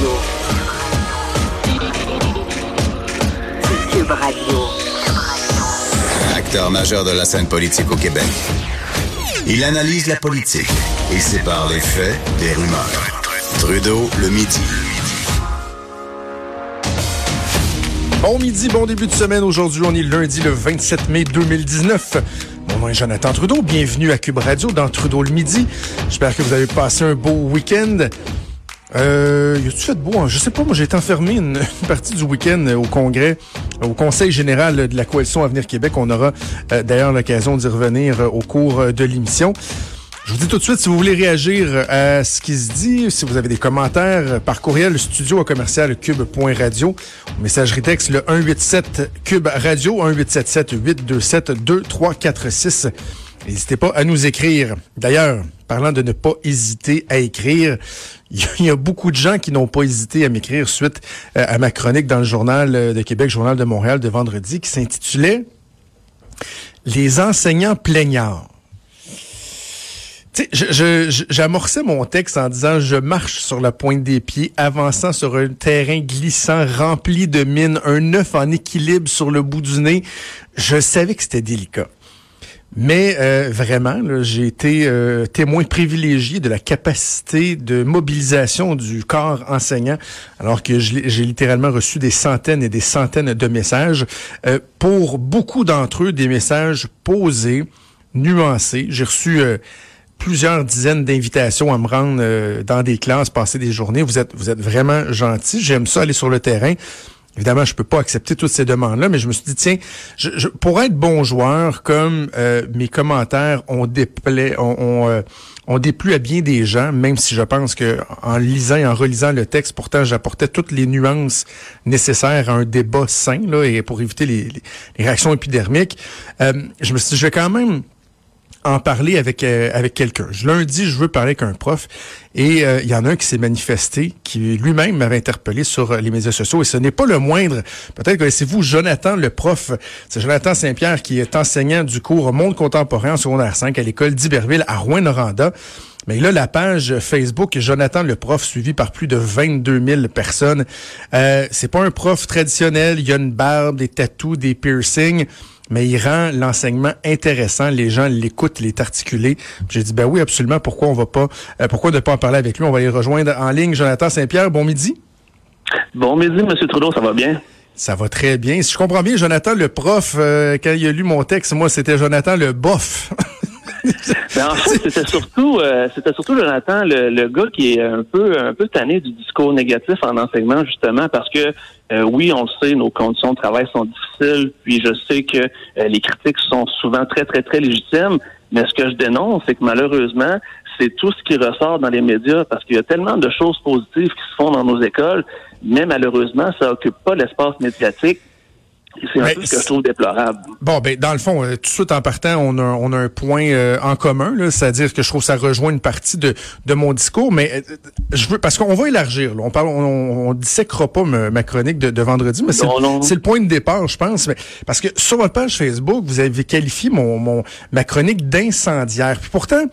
Radio. Cube Radio. Acteur majeur de la scène politique au Québec. Il analyse la politique et sépare les faits des rumeurs. Trudeau le midi. Bon midi, bon début de semaine. Aujourd'hui, on est lundi le 27 mai 2019. Mon nom est Jonathan Trudeau. Bienvenue à Cube Radio dans Trudeau le midi. J'espère que vous avez passé un beau week-end. Euh, y a-tu fait beau? Hein? Je sais pas, moi j'ai été enfermé une, partie du week-end au Congrès, au Conseil général de la Coalition Avenir Québec. On aura euh, d'ailleurs l'occasion d'y revenir euh, au cours euh, de l'émission. Je vous dis tout de suite, si vous voulez réagir à ce qui se dit, si vous avez des commentaires, euh, par courriel, studio à commercial cube.radio, messagerie texte le 187 cube radio, 1877 827 2346. N'hésitez pas à nous écrire. D'ailleurs, parlant de ne pas hésiter à écrire, il y a beaucoup de gens qui n'ont pas hésité à m'écrire suite euh, à ma chronique dans le Journal euh, de Québec, Journal de Montréal de vendredi, qui s'intitulait Les enseignants plaignards. J'amorçais mon texte en disant je marche sur la pointe des pieds, avançant sur un terrain glissant rempli de mines, un œuf en équilibre sur le bout du nez. Je savais que c'était délicat. Mais euh, vraiment, j'ai été euh, témoin privilégié de la capacité de mobilisation du corps enseignant, alors que j'ai littéralement reçu des centaines et des centaines de messages. Euh, pour beaucoup d'entre eux, des messages posés, nuancés. J'ai reçu plusieurs dizaines d'invitations à me rendre dans des classes, passer des journées. Vous êtes, vous êtes vraiment gentils. J'aime ça aller sur le terrain. Évidemment, je peux pas accepter toutes ces demandes-là, mais je me suis dit, tiens, je, je- pour être bon joueur, comme euh, mes commentaires ont euh, déplu à bien des gens, même si je pense que en lisant et en relisant le texte, pourtant, j'apportais toutes les nuances nécessaires à un débat sain, là, et pour éviter les, les- les réactions épidermiques, euh, je me suis dit, je vais quand même en parler avec euh, avec quelqu'un. Je- Lundi, je veux parler avec un prof et euh, il y en a un qui s'est manifesté, qui lui-même m'avait interpellé sur euh, les médias sociaux et ce n'est pas le moindre. Peut-être connaissez-vous Jonathan, le prof. C'est Jonathan Saint-Pierre qui est enseignant du cours Monde contemporain en secondaire 5 à l'école d'Iberville à Rouen-Noranda. Mais là, la page Facebook Jonathan le prof, suivi par plus de 22 000 personnes. Euh, c'est pas un prof traditionnel. Il y a une barbe, des tatous, des piercings mais il rend l'enseignement intéressant. Les gens l'écoutent, il est articulé. J'ai dit, ben oui, absolument. Pourquoi on va pas, euh, pourquoi ne pas en parler avec lui? On va aller rejoindre en ligne Jonathan Saint-Pierre. Bon midi. Bon midi, M. Trudeau, ça va bien? Ça va très bien. Si je comprends bien, Jonathan, le prof, euh, quand il a lu mon texte, moi, c'était Jonathan le bof. Ben, en fait, c'était surtout, euh, c'était surtout Jonathan, le, le gars qui est un peu, un peu tanné du discours négatif en enseignement, justement, parce que euh, oui, on le sait, nos conditions de travail sont difficiles, puis je sais que euh, les critiques sont souvent très, très, très légitimes. Mais ce que je dénonce, c'est que malheureusement, c'est tout ce qui ressort dans les médias, parce qu'il y a tellement de choses positives qui se font dans nos écoles, mais malheureusement, ça occupe pas l'espace médiatique. C'est un Mais peu ce que je trouve déplorable. Bon, ben dans le fond, euh, tout de suite en partant, on a, on a un point euh, en commun, c'est-à-dire que je trouve que ça rejoint une partie de, de mon discours, mais euh, je veux parce qu'on va élargir. Là, on parle, on, on dissèquera pas ma, ma chronique de, de vendredi, mais c'est c'est le point de départ, je pense. Mais, parce que sur votre page Facebook, vous avez qualifié mon, mon ma chronique d'incendiaire. Puis pourtant,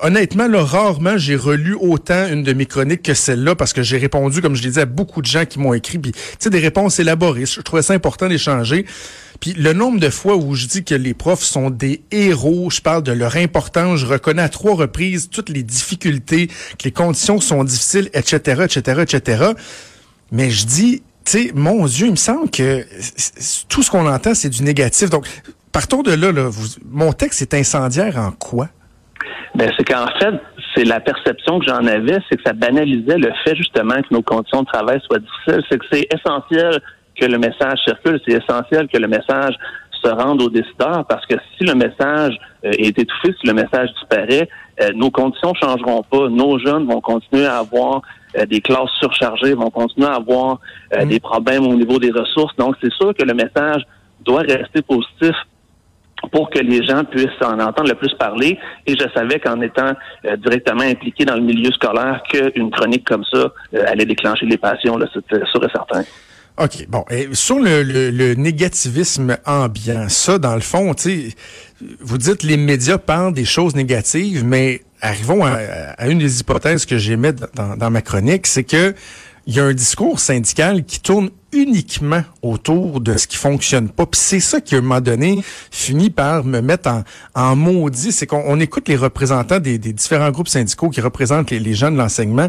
honnêtement, là, rarement j'ai relu autant une de mes chroniques que celle-là parce que j'ai répondu, comme je l'ai dit, à beaucoup de gens qui m'ont écrit. Puis, des réponses élaborées. Je trouvais ça important d'échanger. Puis le nombre de fois où je dis que les profs sont des héros, je parle de leur importance, je reconnais à trois reprises toutes les difficultés, que les conditions sont difficiles, etc., etc., etc. Mais je dis, tu mon Dieu, il me semble que tout ce qu'on entend, c'est du négatif. Donc, partons de là, mon texte est incendiaire en quoi? Ben, c'est qu'en fait, c'est la perception que j'en avais, c'est que ça banalisait le fait justement que nos conditions de travail soient difficiles. C'est que c'est essentiel que le message circule, c'est essentiel que le message se rende aux décideurs parce que si le message euh, est étouffé, si le message disparaît, euh, nos conditions changeront pas. Nos jeunes vont continuer à avoir euh, des classes surchargées, vont continuer à avoir euh, Mm. des problèmes au niveau des ressources. Donc, c'est sûr que le message doit rester positif pour que les gens puissent en entendre le plus parler. Et je savais qu'en étant euh, directement impliqué dans le milieu scolaire, qu'une chronique comme ça euh, allait déclencher les passions, c'était sûr et certain. OK, bon. Et sur le, négativisme ambiant, ça, dans le fond, vous dites les médias parlent des choses négatives, mais arrivons à, une des hypothèses que j'émets dans, dans ma chronique, c'est que il y a un discours syndical qui tourne uniquement autour de ce qui fonctionne pas. C'est ça qui, à un moment donné, finit par me mettre en, en maudit. C'est qu'on écoute les représentants des, différents groupes syndicaux qui représentent les, les gens de l'enseignement.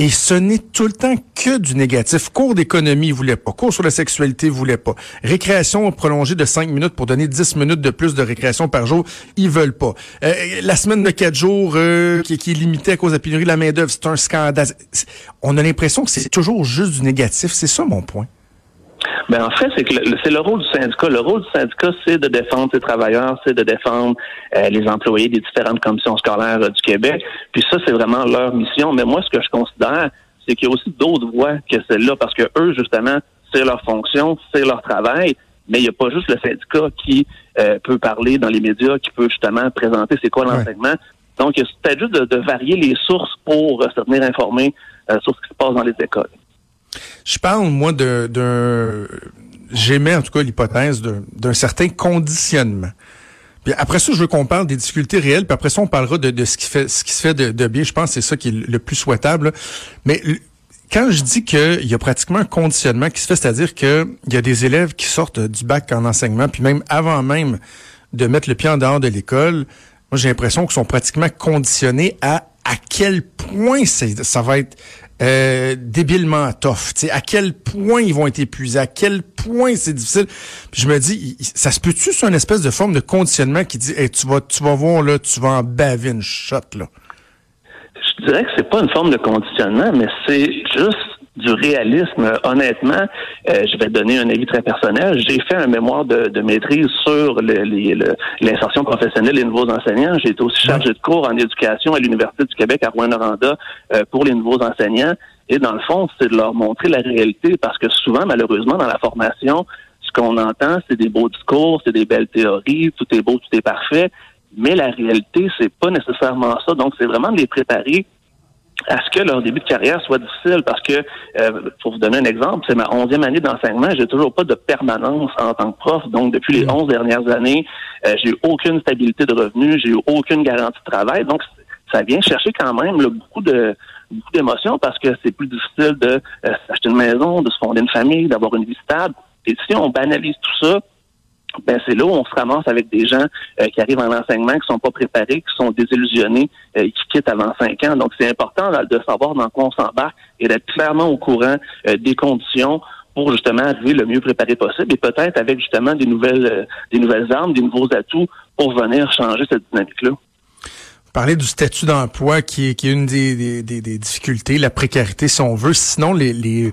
Et ce n'est tout le temps que du négatif. Cours d'économie, voulait pas. Cours sur la sexualité, voulait pas. Récréation prolongée de 5 minutes pour donner 10 minutes de plus de récréation par jour, ils veulent pas. Euh, la semaine de 4 jours euh, qui, qui, est limitée à cause de la pénurie de la main-d'œuvre, c'est un scandale. On a l'impression que c'est toujours juste du négatif. C'est ça mon point. Ben en fait, c'est que c'est le rôle du syndicat. Le rôle du syndicat, c'est de défendre ses travailleurs, c'est de défendre euh, les employés des différentes commissions scolaires euh, du Québec. Puis ça, c'est vraiment leur mission. Mais moi, ce que je considère, c'est qu'il y a aussi d'autres voies que celle-là, parce que eux, justement, c'est leur fonction, c'est leur travail. Mais il n'y a pas juste le syndicat qui euh, peut parler dans les médias, qui peut justement présenter c'est quoi l'enseignement. Donc, c'est peut-être juste de, varier les sources pour se tenir informé sur ce qui se passe dans les écoles. Je parle, moi, d'un... J'émets en tout cas l'hypothèse d'un certain conditionnement. Puis après ça, je veux qu'on parle des difficultés réelles, puis après ça, on parlera de, ce qui se fait de, bien. Je pense que c'est ça qui est le plus souhaitable. Mais quand je dis qu'il y a pratiquement un conditionnement qui se fait, c'est-à-dire qu'il y a des élèves qui sortent du bac en enseignement, puis même avant même de mettre le pied en dehors de l'école, moi j'ai l'impression qu'ils sont pratiquement conditionnés à à quel point ça va être euh, débilement tough. sais, à quel point ils vont être épuisés, à quel point c'est difficile. Puis je me dis, ça se peut-tu sur une espèce de forme de conditionnement qui dit hey, tu vas tu vas voir là, tu vas en baver une shot là? Je dirais que c'est pas une forme de conditionnement, mais c'est juste du réalisme. Honnêtement, euh, je vais donner un avis très personnel. J'ai fait un mémoire de, maîtrise sur l'insertion professionnelle des nouveaux enseignants. J'ai été aussi chargé de cours en éducation à l'Université du Québec à Rouen-Noranda euh, pour les nouveaux enseignants. Et dans le fond, c'est de leur montrer la réalité parce que souvent, malheureusement, dans la formation, ce qu'on entend, c'est des beaux discours, c'est des belles théories, tout est beau, tout est parfait. Mais la réalité, c'est pas nécessairement ça. Donc, c'est vraiment de les préparer à ce que leur début de carrière soit difficile parce que, euh, pour vous donner un exemple, c'est ma onzième année d'enseignement, j'ai toujours pas de permanence en tant que prof. Donc, depuis les mm. onze dernières années, euh, j'ai eu aucune stabilité de revenus, j'ai eu aucune garantie de travail. Donc, ça vient chercher quand même beaucoup de beaucoup d'émotions parce que c'est plus difficile de euh, s'acheter une maison, de se fonder une famille, d'avoir une vie stable. Et si on banalise tout ça, ben c'est là où on se ramasse avec des gens euh, qui arrivent en enseignement, qui sont pas préparés, qui sont désillusionnés euh, qui quittent avant cinq ans. Donc, c'est important de savoir dans quoi on s'embarque et d'être clairement au courant euh, des conditions pour justement arriver le mieux préparé possible et peut-être avec justement des nouvelles des nouvelles armes, des nouveaux atouts pour venir changer cette dynamique-là parler du statut d'emploi qui est, une des, des, difficultés, la précarité si on veut. Sinon, les, les,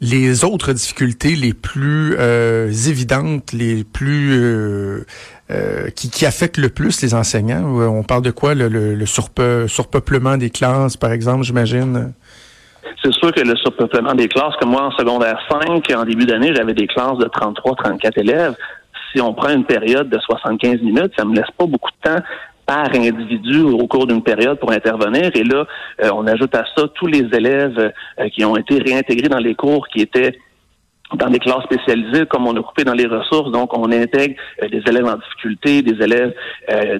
les autres difficultés les plus euh, évidentes, les plus euh, euh, qui, qui affectent le plus les enseignants, on parle de quoi? Le, le, surpeuplement des classes, par exemple, j'imagine? C'est sûr que le surpeuplement des classes, comme moi en secondaire 5, en début d'année, j'avais des classes de 33-34 élèves si on prend une période de 75 minutes, ça me laisse pas beaucoup de temps par individu au cours d'une période pour intervenir. Et là, euh, on ajoute à ça tous les élèves euh, qui ont été réintégrés dans les cours qui étaient dans des classes spécialisées, comme on a coupé dans les ressources, donc on intègre euh, des élèves en difficulté, des élèves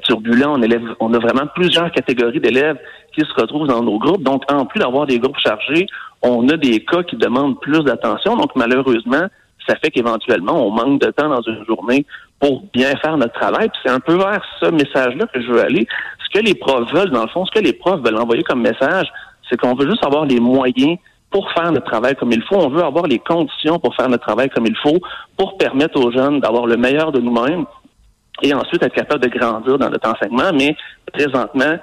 turbulents, on, élève, on a vraiment plusieurs catégories d'élèves qui se retrouvent dans nos groupes. Donc, en plus d'avoir des groupes chargés, on a des cas qui demandent plus d'attention. Donc, malheureusement, ça fait qu'éventuellement, on manque de temps dans une journée pour bien faire notre travail. Puis c'est un peu vers ce message-là que je veux aller. Ce que les profs veulent, dans le fond, ce que les profs veulent envoyer comme message, c'est qu'on veut juste avoir les moyens pour faire notre travail comme il faut. On veut avoir les conditions pour faire notre travail comme il faut, pour permettre aux jeunes d'avoir le meilleur de nous-mêmes et ensuite être capable de grandir dans notre enseignement. Mais présentement,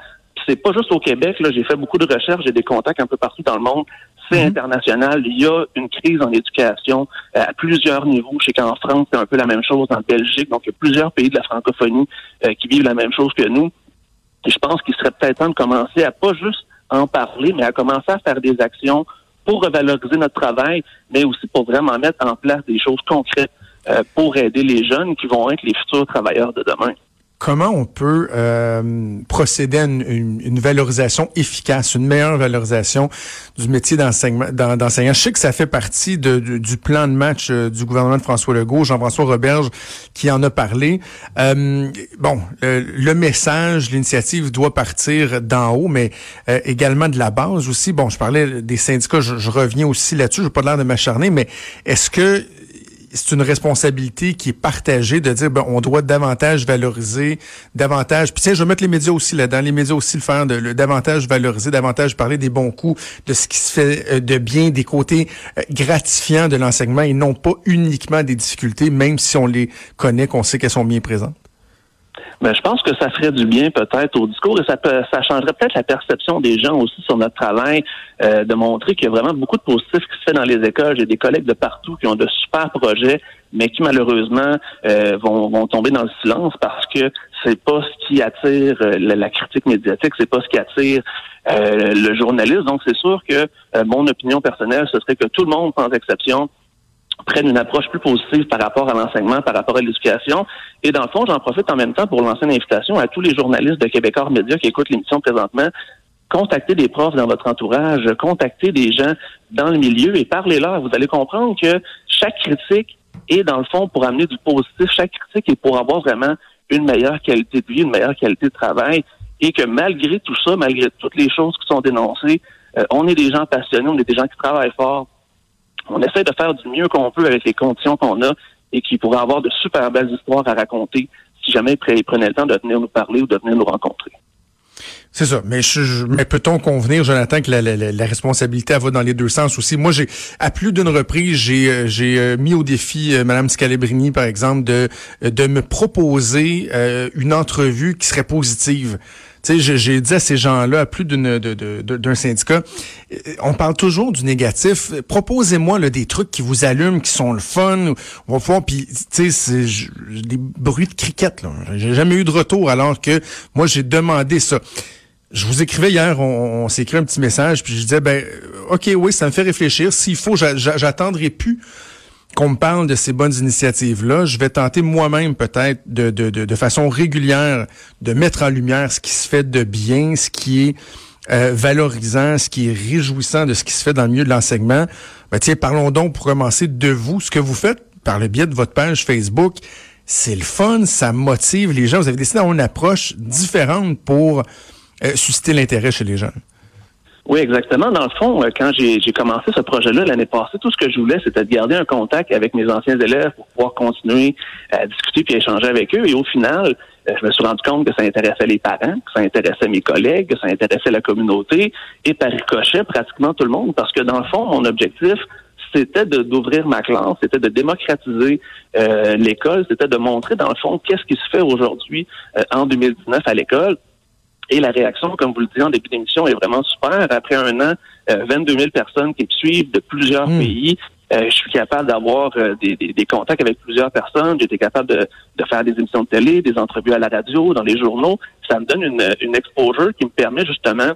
c'est pas juste au Québec. Là, j'ai fait beaucoup de recherches, j'ai des contacts un peu partout dans le monde. C'est mhm. international. Il y a une crise en éducation euh, à plusieurs niveaux. Je sais qu'en France, c'est un peu la même chose, en Belgique. Donc, il y a plusieurs pays de la francophonie euh, qui vivent la même chose que nous. Et je pense qu'il serait peut-être temps de commencer à pas juste en parler, mais à commencer à faire des actions pour revaloriser notre travail, mais aussi pour vraiment mettre en place des choses concrètes euh, pour aider les jeunes qui vont être les futurs travailleurs de demain. Comment on peut euh, procéder à une, une, valorisation efficace, une meilleure valorisation du métier d'enseignant? Je sais que ça fait partie de, du plan de match euh, du gouvernement de François Legault, Jean-François Roberge qui en a parlé. Euh, bon, le message, l'initiative doit partir d'en haut, mais également de la base aussi. Bon, je parlais des syndicats, je, je reviens aussi là-dessus, je n'ai pas l'air de m'acharner, mais est-ce que c'est une responsabilité qui est partagée de dire ben, on doit davantage valoriser, davantage. Puis tiens, je vais mettre les médias aussi là-dedans, les médias aussi le faire, de le, davantage valoriser, davantage parler des bons coups, de ce qui se fait euh, de bien, des côtés euh, gratifiants de l'enseignement et non pas uniquement des difficultés, même si on les connaît, qu'on sait qu'elles sont bien présentes. Ben, je pense que ça ferait du bien peut-être au discours et ça, peut, ça changerait peut-être la perception des gens aussi sur notre travail, euh, de montrer qu'il y a vraiment beaucoup de positifs qui se fait dans les écoles. J'ai des collègues de partout qui ont de super projets, mais qui malheureusement euh, vont, vont tomber dans le silence parce que c'est pas ce qui attire euh, la, critique médiatique, c'est pas ce qui attire le journaliste. Donc c'est sûr que mon opinion personnelle, ce serait que tout le monde, sans exception, prennent une approche plus positive par rapport à l'enseignement, par rapport à l'éducation. Et dans le fond, j'en profite en même temps pour lancer une invitation à tous les journalistes de Québécois Média qui écoutent l'émission présentement. Contactez des profs dans votre entourage, contactez des gens dans le milieu et parlez-leur. Vous allez comprendre que chaque critique est, dans le fond, pour amener du positif. Chaque critique est pour avoir vraiment une meilleure qualité de vie, une meilleure qualité de travail. Et que malgré tout ça, malgré toutes les choses qui sont dénoncées, euh, on est des gens passionnés, on est des gens qui travaillent fort on essaie de faire du mieux qu'on peut avec les conditions qu'on a et qui pourraient avoir de super belles histoires à raconter si jamais ils prenaient le temps de venir nous parler ou de venir nous rencontrer. C'est ça. Mais, peut-on convenir, Jonathan, que la, responsabilité va dans les deux sens aussi? Moi, j'ai à plus d'une reprise, j'ai euh, euh, mis au défi euh, Mme Scalabrini, par exemple, de de me proposer une entrevue qui serait positive. Sais, j'ai dit à ces gens-là, à plus d'une d'un syndicat, on parle toujours du négatif. Proposez-moi des trucs qui vous allument, qui sont le fun. On va voir, puis tu sais, des bruits de cricket. J'ai jamais eu de retour, alors que moi j'ai demandé ça. Je vous écrivais hier, on, s'est écrit un petit message, puis je disais, ben, ok, oui, ça me fait réfléchir. S'il faut, j'attendrai plus qu'on me parle de ces bonnes initiatives-là. Je vais tenter moi-même peut-être de, de, de, de, façon régulière de mettre en lumière ce qui se fait de bien, ce qui est euh, valorisant, ce qui est réjouissant de ce qui se fait dans le milieu de l'enseignement. Ben, tiens, parlons donc pour commencer de vous, ce que vous faites par le biais de votre page Facebook. C'est le fun, ça motive les gens. Vous avez décidé d'avoir une approche différente pour euh, susciter l'intérêt chez les jeunes. Oui, exactement. Dans le fond, euh, quand j'ai commencé ce projet-là l'année passée, tout ce que je voulais, c'était de garder un contact avec mes anciens élèves pour pouvoir continuer à discuter puis échanger avec eux. Et au final, euh, je me suis rendu compte que ça intéressait les parents, que ça intéressait mes collègues, que ça intéressait la communauté et par ricochet pratiquement tout le monde. Parce que dans le fond, mon objectif, c'était d'ouvrir ma classe, c'était de démocratiser l'école, c'était de montrer dans le fond qu'est-ce qui se fait aujourd'hui en 2019 à l'école et la réaction, comme vous le disiez en début d'émission, est vraiment super. Après un an, 22 euh, 000 personnes qui me suivent de plusieurs hmm. pays. Euh, je suis capable d'avoir euh, des, des, contacts avec plusieurs personnes. J'étais capable de, de, faire des émissions de télé, des entrevues à la radio, dans les journaux. Ça me donne une, une exposure qui me permet justement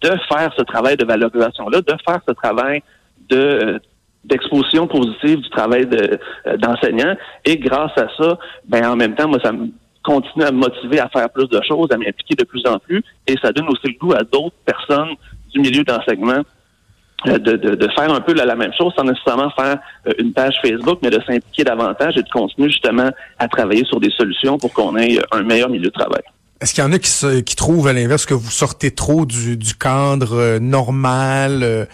de faire ce travail de valorisation-là, de faire ce travail de d'exposition positive du travail d'enseignant. et grâce à ça, ben en même temps, moi, ça me continuer à me motiver à faire plus de choses, à m'impliquer de plus en plus, et ça donne aussi le goût à d'autres personnes du milieu d'enseignement euh, de, de, faire un peu la, même chose sans nécessairement faire euh, une page Facebook, mais de s'impliquer davantage et de continuer justement à travailler sur des solutions pour qu'on ait un meilleur milieu de travail. Est-ce qu'il y en a qui, qui trouvent à l'inverse que vous sortez trop du, cadre euh, normal,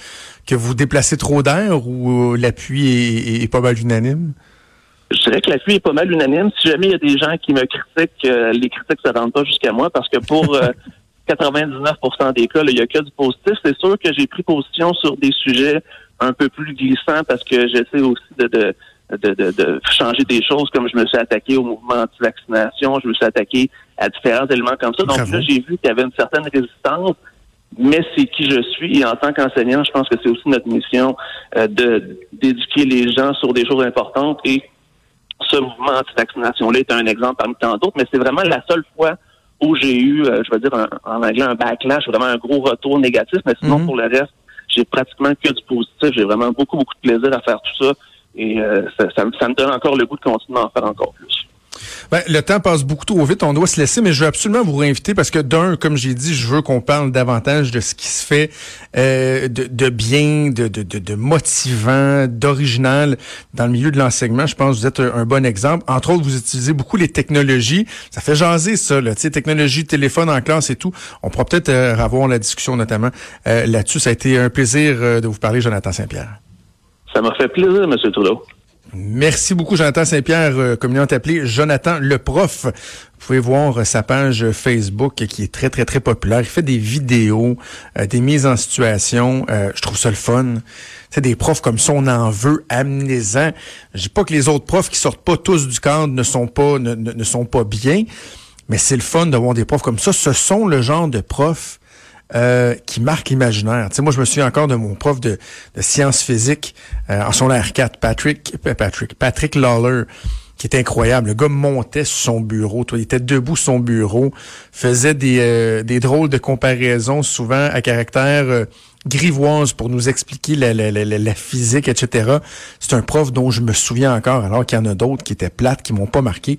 que vous déplacez trop d'air ou l'appui est, est, pas mal unanime? Je dirais que la pluie est pas mal unanime. Si jamais il y a des gens qui me critiquent, euh, les critiques ne rendent pas jusqu'à moi parce que pour 99% euh, des cas, il y a que du positif. C'est sûr que j'ai pris position sur des sujets un peu plus glissants parce que j'essaie aussi de, de de, de, changer des choses, comme je me suis attaqué au mouvement anti-vaccination, je me suis attaqué à différents éléments comme ça. Donc là, j'ai vu qu'il y avait une certaine résistance, mais c'est qui je suis. Et en tant qu'enseignant, je pense que c'est aussi notre mission euh, de d'éduquer les gens sur des choses importantes et ce mouvement anti-vaccination-là est un exemple parmi tant d'autres, mais c'est vraiment la seule fois où j'ai eu, euh, je vais dire en anglais, un backlash, vraiment un gros retour négatif, mais sinon, mm-hmm. pour le reste, j'ai pratiquement que du positif. J'ai vraiment beaucoup, beaucoup de plaisir à faire tout ça. Et euh, ça, me donne encore le goût de continuer à en faire encore plus. Ben, le temps passe beaucoup trop vite, on doit se laisser, mais je veux absolument vous réinviter parce que d'un, comme j'ai dit, je veux qu'on parle davantage de ce qui se fait euh, de, bien, de, de, de, motivant, d'original dans le milieu de l'enseignement. Je pense que vous êtes un, bon exemple. Entre autres, vous utilisez beaucoup les technologies. Ça fait jaser ça, là, technologie, téléphone en classe et tout. On pourra peut-être euh, avoir la discussion notamment euh, là-dessus. Ça a été un plaisir de vous parler, Jonathan Saint-Pierre. Ça m'a fait plaisir, M. Trudeau. Merci beaucoup, Jonathan Saint-Pierre, euh, communément appelé Jonathan le prof. Vous pouvez voir sa page Facebook qui est très, très, très populaire. Il fait des vidéos, euh, des mises en situation. Euh, je trouve ça le fun. C'est des profs comme ça, on en veut, amenez-en. Je dis pas que les autres profs qui sortent pas tous du cadre ne sont pas, ne, ne sont pas bien, mais c'est le fun d'avoir des profs comme ça. Ce sont le genre de profs euh, qui marque l'imaginaire. Tu moi, je me souviens encore de mon prof de, de sciences physiques euh, en son R4, Patrick, euh, Patrick, Patrick Lawler, qui était incroyable. Le gars montait sur son bureau, il était debout sur son bureau, faisait des, des drôles de comparaisons, souvent à caractère grivoise pour nous expliquer la, la, la, la physique, etc. C'est un prof dont je me souviens encore, alors qu'il y en a d'autres qui étaient plates, qui m'ont pas marqué.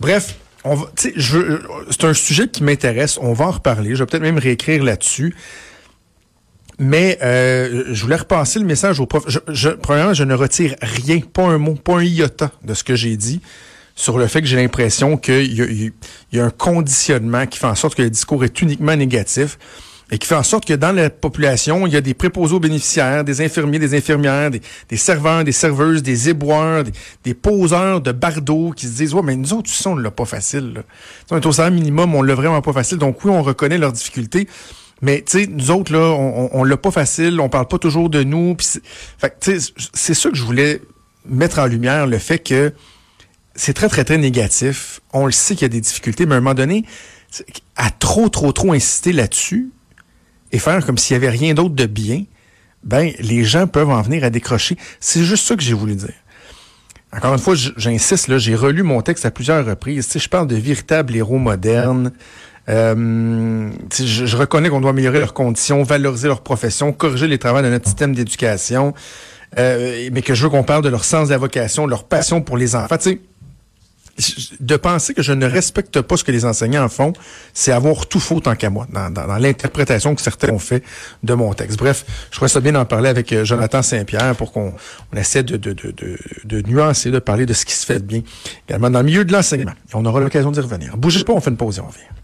Bref, on va, c'est un sujet qui m'intéresse. On va en reparler. Je vais peut-être même réécrire là-dessus. Mais euh, je voulais repasser le message au prof. Je, je, premièrement, je ne retire rien, pas un mot, pas un iota de ce que j'ai dit sur le fait que j'ai l'impression qu'il y, y, a un conditionnement qui fait en sorte que le discours est uniquement négatif et qui fait en sorte que dans la population, il y a des préposés aux bénéficiaires, des infirmiers, des infirmières, des, serveurs, des serveuses, des éboueurs, des, poseurs de bardeaux qui se disent ouais mais nous autres on l'a pas facile. Là. On est au salaire minimum, on l'a vraiment pas facile. Donc oui, on reconnaît leurs difficultés. Mais tu sais, nous autres, là, on, on, l'a pas facile, on parle pas toujours de nous. c'est ça que je voulais mettre en lumière, le fait que c'est très, très, très négatif. On le sait qu'il y a des difficultés, mais à un moment donné, à trop, trop, trop insister là-dessus, et faire comme s'il y avait rien d'autre de bien, ben les gens peuvent en venir à décrocher. C'est juste ça que j'ai voulu dire. Encore une fois, j'insiste, là, j'ai relu mon texte à plusieurs reprises. Tu je parle de véritables héros modernes. Euh, je, je, reconnais qu'on doit améliorer leurs conditions, valoriser leur profession, corriger les travaux de notre système d'éducation, euh, mais que je veux qu'on parle de leur sens de la vocation, leur passion pour les enfants. De penser que je ne respecte pas ce que les enseignants font, c'est avoir tout faux tant qu'à moi, dans, l'interprétation que certains ont fait de mon texte. Bref, je crois ça bien d'en parler avec euh, Jonathan Saint-Pierre pour qu'on essaie de, de, nuancer, de parler de ce qui se fait bien, également dans le milieu de l'enseignement. on aura l'occasion d'y revenir. Bougez pas, on fait une pause et on revient.